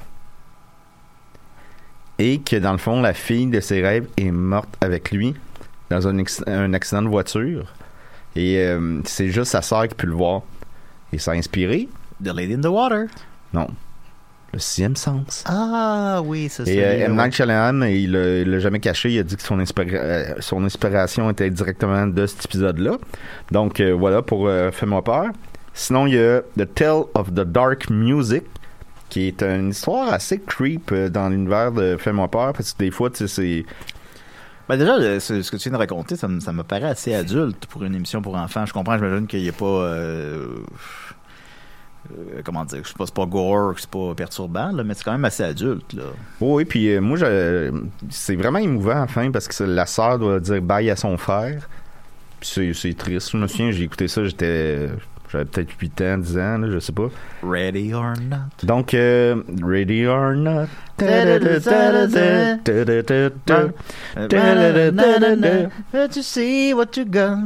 Et que dans le fond, la fille de ses rêves est morte avec lui dans un, accident de voiture. Et euh, c'est juste sa sœur qui peut le voir. Et ça a inspiré. The Lady in the Water. Non. Le sixième sens. Ah oui, c'est ça. Et euh, M. Night Shyamalan, il l'a jamais caché. Il a dit que son, inspira- euh, son inspiration était directement de cet épisode-là. Donc euh, voilà pour Fais-moi peur. Sinon, il y a The Tale of the Dark Music qui est une histoire assez creep euh, dans l'univers de Fais-moi peur, parce que des fois, tu sais, c'est... Ben déjà, le- ce, ce que tu viens de raconter, ça me, ça me paraît assez adulte pour une émission pour enfants. Je comprends, j'imagine qu'il n'y a pas... euh, euh, comment dire, c'est pas, pas gore, que c'est pas perturbant, là, mais c'est quand même assez adulte. Là. Oui, puis euh, moi, c'est vraiment émouvant, enfin, parce que la sœur doit dire bye à son frère. C'est triste. Je me souviens, j'ai écouté ça, j'étais... J'avais peut-être 8 ans, 10 ans, là, je sais pas. Ready or not. Donc, euh, Ready or Not. You see what you got.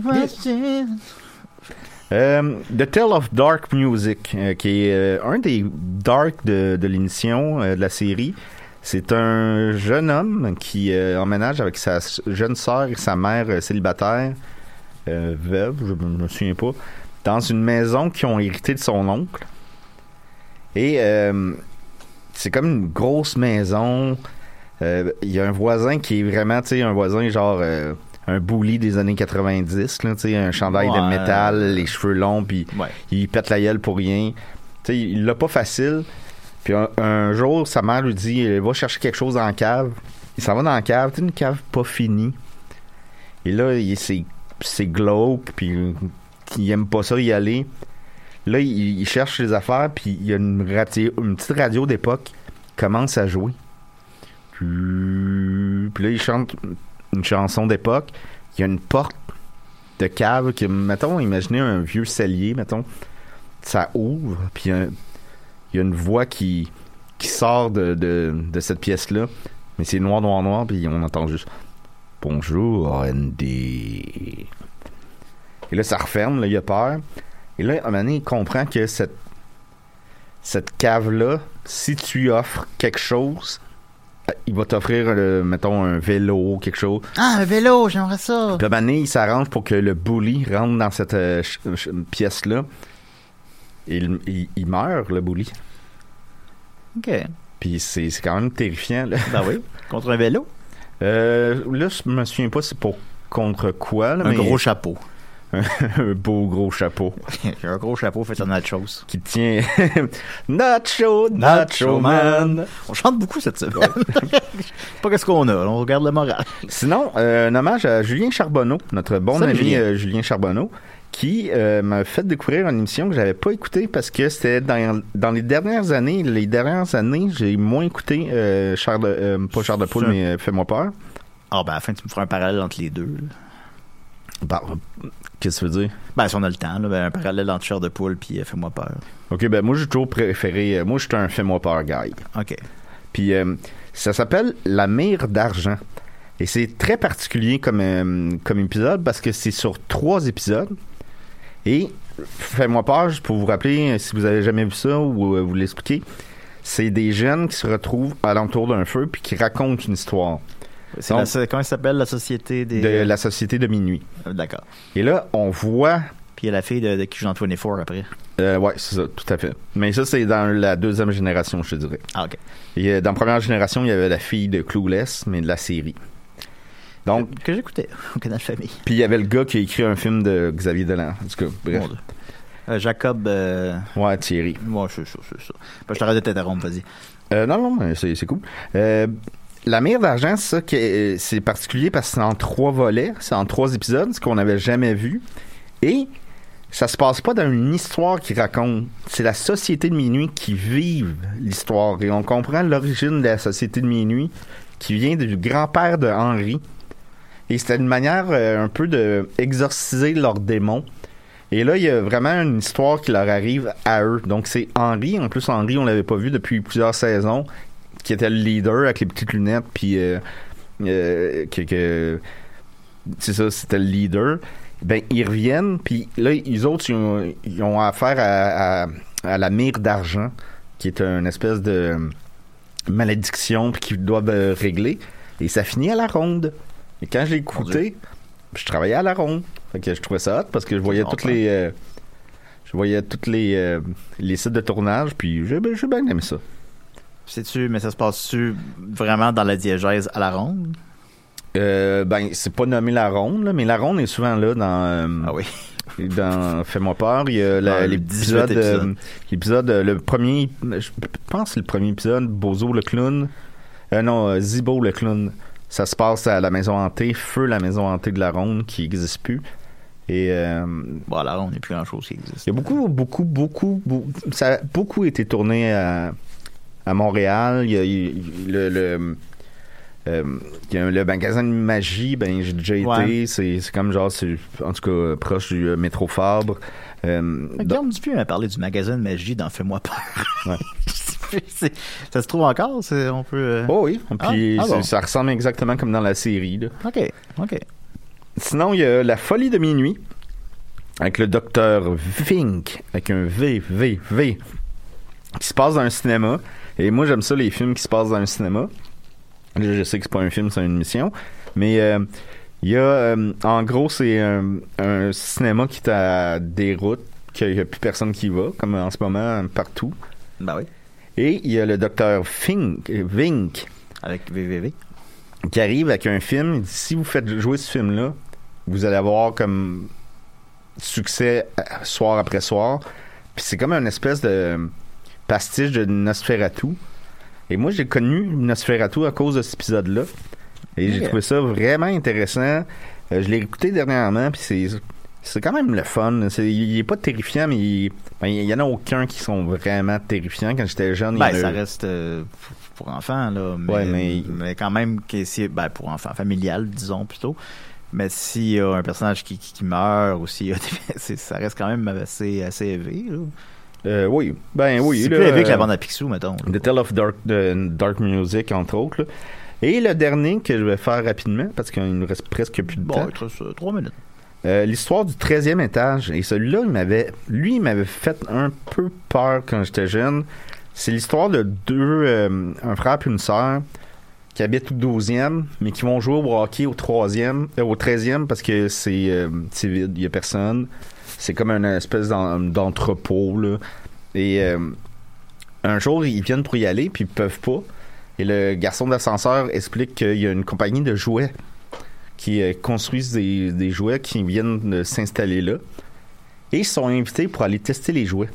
Euh, The Tale of Dark Music, euh, qui est euh, un des dark de, de l'émission, euh, de la série. C'est un jeune homme qui euh, emménage avec sa jeune sœur et sa mère euh, célibataire, euh, veuve, je me me souviens pas, dans une maison qu'ils ont hérité de son oncle. Et euh, c'est comme une grosse maison. Euh, Il y a un voisin qui est vraiment, tu sais, un voisin genre euh, un bully des années 90, là, tu sais, un chandail de métal, les cheveux longs, puis Ouais. il pète la gueule pour rien. Tu sais, il l'a pas facile. Puis un, un jour, sa mère lui dit euh, Va chercher quelque chose dans la cave. Il s'en va dans la cave, tu une cave pas finie. Et là, il- c'est c'est glauque, puis euh, il aime pas ça y aller. Là, il, cherche les affaires, puis il y a une, une petite radio d'époque qui commence à jouer. Puis là, il chante une chanson d'époque. Il y a une porte de cave que, mettons, imaginez un vieux cellier, mettons, ça ouvre, puis il y a, il y a une voix qui, qui sort de, de, de cette pièce-là, mais c'est noir, noir, noir, puis on entend juste Bonjour, Andy. Et là, ça referme, là, il a peur. Et là, à un moment donné, il comprend que cette, cette cave-là, si tu lui offres quelque chose, euh, il va t'offrir, euh, mettons, un vélo, quelque chose. Ah, un vélo, j'aimerais ça. Puis à un moment donné, il s'arrange pour que le bully rentre dans cette euh, pièce-là. Et il, il- il meurt, le bully. OK. Puis c'est c'est quand même terrifiant. Là, Ben oui. Contre un vélo. Euh, là je me souviens pas c'est pour contre quoi. Là, Un mais gros chapeau. Un beau gros chapeau J'ai un gros chapeau fait en nachos. qui tient Nacho, Nacho Man. On chante beaucoup cette semaine. Je sais pas qu'est-ce qu'on a. On regarde le moral. Sinon, euh, un hommage à Julien Charbonneau, notre bon Salut, ami Julien. euh, Julien Charbonneau, qui euh, m'a fait découvrir une émission que j'avais pas écoutée parce que c'était dans, dans les dernières années. Les dernières années, j'ai moins écouté euh, Char de, euh, pas Char de Poule, mais Fais-moi peur. Ah, ben, à la fin, tu me feras un parallèle entre les deux. Bah, Qu'est-ce que tu veux dire? Ben, si on a le temps, là, ben, un parallèle entre chair de poule puis euh, Fais-moi peur. Ok, ben moi j'ai toujours préféré. euh, moi, je suis un Fais-moi peur guy. OK. Puis euh, ça s'appelle La mire d'argent. Et c'est très particulier comme, euh, comme épisode parce que c'est sur trois épisodes. Et fais-moi peur, pour vous rappeler, si vous avez jamais vu ça ou vous l'expliquer, c'est des jeunes qui se retrouvent alentour d'un feu puis qui racontent une histoire C'est la- comment ça s'appelle, la société des... de la société de minuit. Euh, D'accord. Et là, on voit... Puis il y a la fille de, de qui joue dans 24 après. Euh, ouais, c'est ça, tout à fait. Mais ça, c'est dans la deuxième génération, je te dirais. Ah, OK. Et dans la première génération, il y avait la fille de Clueless, mais de la série. Donc, Que j'écoutais au Canal Famille. Puis il y avait le gars qui a écrit un film de Xavier Dolan. En tout cas, bref. Euh, Jacob... Euh... Ouais, Thierry. Ouais, c'est ça, c'est ça. Ben, je t'arrête de t'interrompre, vas-y. Euh, non, non, mais c'est c'est cool. La mire d'argent, euh, c'est particulier parce que c'est en trois volets, c'est en trois épisodes, ce qu'on n'avait jamais vu. Et ça se passe pas dans une histoire qui raconte. C'est la société de minuit qui vive l'histoire. Et on comprend l'origine de la société de minuit qui vient du grand-père de Henri. Et c'était une manière euh, un peu de exorciser leurs démons. Et là, il y a vraiment une histoire qui leur arrive à eux. Donc, c'est Henri. En plus, Henri, on l'avait pas vu depuis plusieurs saisons, qui était le leader avec les petites lunettes, puis euh, euh, que, que- c'est ça, c'était le leader. Ben, ils reviennent, puis là, ils autres, ils ont, ils ont affaire à, à- à la mire d'argent, qui est une espèce de malédiction, puis qu'ils doivent euh, régler. Et ça finit à la ronde. Et quand je l'ai écouté, je travaillais à la ronde. Fait que je trouvais ça hot parce que je voyais toutes les. euh, je voyais toutes les, euh, les sites de tournage, puis j'ai j'ai bien aimé ça. Sais-tu, mais ça se passe-tu vraiment dans la diégèse à la ronde? Euh, ben, c'est pas nommé la ronde, là, mais la ronde est souvent là dans. euh, Ah oui. dans Fais-moi peur. Il y a la- Ah, l'épisode, 18 épisodes. euh, l'épisode, euh, le premier, je pense que c'est le premier épisode, Bozo le clown. Non, Zibo le clown. Ça se passe à la maison hantée, Feu la maison hantée de la Ronde qui n'existe plus. Et euh, Voilà, on n'est plus grand chose qui existe. il y a beaucoup, beaucoup, beaucoup, beaucoup, ça a beaucoup été tourné à, à Montréal. Il y a, il- le, le, euh, le magasin de magie, ben j'ai déjà été. Ouais. C'est, comme genre, c'est en tout cas euh, proche du euh, métro Fabre. Euh, Guillaume Dupuis m'a parlé du magasin de magie dans Fais-moi peur. Ouais. Ça se trouve encore? c'est- On peut. Oh oui, puis Ah, ah bon. ça ressemble exactement comme dans la série. là. Ok, ok. Sinon, il y a La folie de minuit avec le docteur Vink, avec un V, V, V, qui se passe dans un cinéma. Et moi, j'aime ça, les films qui se passent dans un cinéma. Je sais que c'est pas un film, c'est une mission. Mais euh, il y a, euh, en gros, c'est un, un cinéma qui est à des routes, qu'il n'y a plus personne qui y va, comme en ce moment, partout. Ben oui. Et il y a le docteur Fink, Vink, Avec VVV. qui arrive avec un film. Il dit, si vous faites jouer ce film-là, vous allez avoir comme succès euh, soir après soir. Puis c'est comme une espèce de pastiche de Nosferatu. Et moi, j'ai connu Nosferatu à cause de cet épisode-là. Et j'ai trouvé ça vraiment intéressant. Euh, je l'ai écouté dernièrement, puis c'est c'est quand même le fun. Il est pas terrifiant, mais il, ben, il y en a aucun qui sont vraiment terrifiants. Quand j'étais jeune, il y en Ben, a- ça reste euh, pour enfants, là. Mais, Ouais, mais- mais quand même, ben, pour enfants, familial, disons plutôt. Mais s'il y a un personnage qui, qui, qui meurt ou s'il y a des- ça reste quand même assez, assez élevé, là. Euh, oui, ben oui. c'est plus que la euh, bande à Picsou, mettons. The Tale of Dark, de Dark Music, entre autres. là. Et le dernier que je vais faire rapidement, parce qu'il nous reste presque plus de Bon, temps. il te reste, euh, trois minutes. Euh, L'histoire du 13e étage. Et celui-là, il m'avait, lui, il m'avait fait un peu peur quand j'étais jeune. C'est l'histoire de deux, euh, un frère et une sœur qui habitent au 12e, mais qui vont jouer au hockey au 3e, euh, au 13e parce que c'est euh, c'est vide, il n'y a personne. C'est comme une espèce d'en- d'entrepôt, là. Et euh, un jour, ils viennent pour y aller, puis ils peuvent pas. Et le garçon d'ascenseur explique qu'il y a une compagnie de jouets qui euh, construisent des, jouets qui viennent de s'installer là. Et ils sont invités pour aller tester les jouets.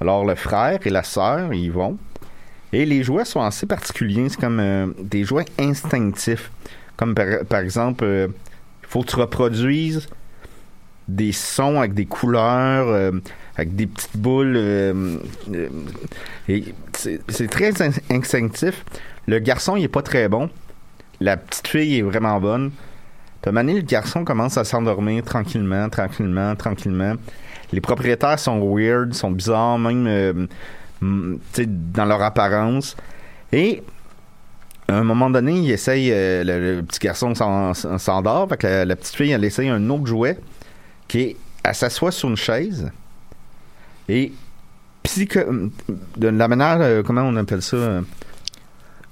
Alors le frère et la sœur, ils vont. Et les jouets sont assez particuliers. C'est comme euh, des jouets instinctifs. Comme par, exemple, il faut que tu reproduises des sons avec des couleurs, euh, avec des petites boules. euh, euh, c'est très in- instinctif. Le garçon, il est pas très bon. La petite fille est vraiment bonne. Puis à le garçon commence à s'endormir tranquillement, tranquillement, tranquillement. Les propriétaires sont weird, sont bizarres, même dans leur apparence. Et à un moment donné, il essaye, le, petit garçon s'en- s'endort, fait que la, la petite fille, elle essaye un autre jouet, qui est, elle s'assoit sur une chaise, et psycho, de la manière, euh, comment on appelle ça, euh,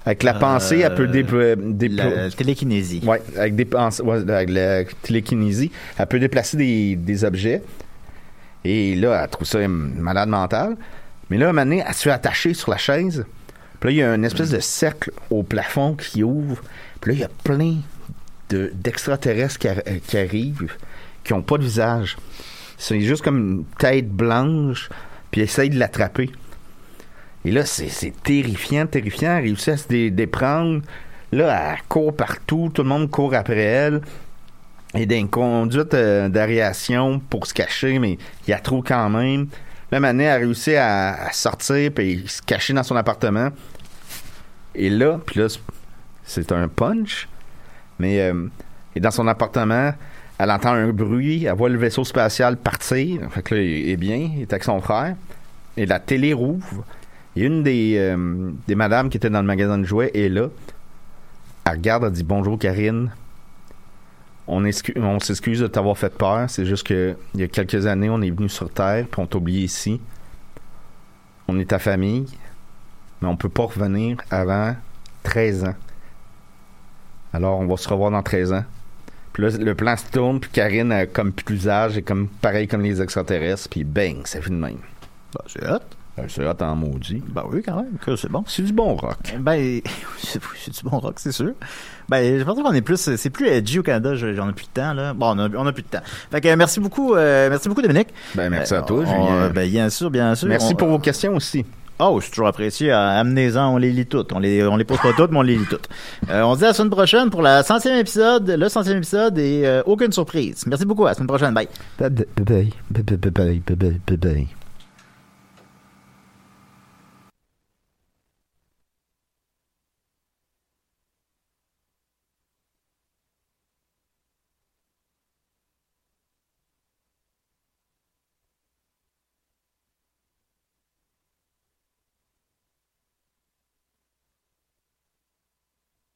avec la pensée, elle peut Euh, déplo- La télékinésie. Ouais, avec des ouais, avec la télékinésie, elle peut déplacer des, des objets. Et là, elle trouve ça malade mentale. Mais là, à un moment donné, elle se fait attacher sur la chaise. Puis là, il y a une espèce de cercle au plafond qui ouvre. Puis là, il y a plein de- d'extraterrestres qui, arri- qui arrivent, qui ont pas de visage. C'est juste comme une tête blanche, puis ils essayent de l'attraper. Et là, c'est terrifiant, terrifiant. Elle réussit à se dé- déprendre. Là, elle court partout. Tout le monde court après elle. Et d'une conduite euh, pour se cacher, mais il y a trop quand même. Là, Mané a réussi à, sortir puis se cacher dans son appartement. Et là, puis là, c'est- c'est un punch. Mais euh, et dans son appartement, elle entend un bruit, elle voit le vaisseau spatial partir. Fait que là, il est bien, il est avec son frère. Et la télé rouvre. Et une des, euh, madames qui était dans le magasin de jouets est là. Elle regarde, elle dit Bonjour Karine. On s'excuse de t'avoir fait peur. C'est juste que il y a quelques années, on est venu sur Terre, puis on t'a oublié ici. On est ta famille, mais on peut pas revenir avant 13 ans. Alors, on va se revoir dans 13 ans. Puis là, le plan se tourne, puis Karine a comme plus d'âge, et comme pareil comme les extraterrestres, puis bang, ça fait de même. Bah, c'est hot. Euh, C'est hot en maudit. Ben oui, quand même, que c'est bon. C'est du bon rock. Ben, c'est c'est du bon rock, c'est sûr. Ben, je pense qu'on est plus, c'est plus edgy au Canada, je- j'en ai plus de temps, là. Bon, on a, on a plus de temps. Fait que, euh, merci beaucoup, euh, merci beaucoup, Dominique. Ben, merci Euh, à toi, on- Julien. Ben, bien sûr, bien sûr. Merci On- pour vos questions aussi. Oh, c'est toujours apprécié. Euh, Amenez-en, on les lit toutes. On les, on les pose pas toutes, mais on les lit toutes. Euh, on se dit à la semaine prochaine pour la centième épisode, le centième épisode et euh, aucune surprise. Merci beaucoup. À la semaine prochaine. Bye. Bye bye bye bye bye bye bye bye.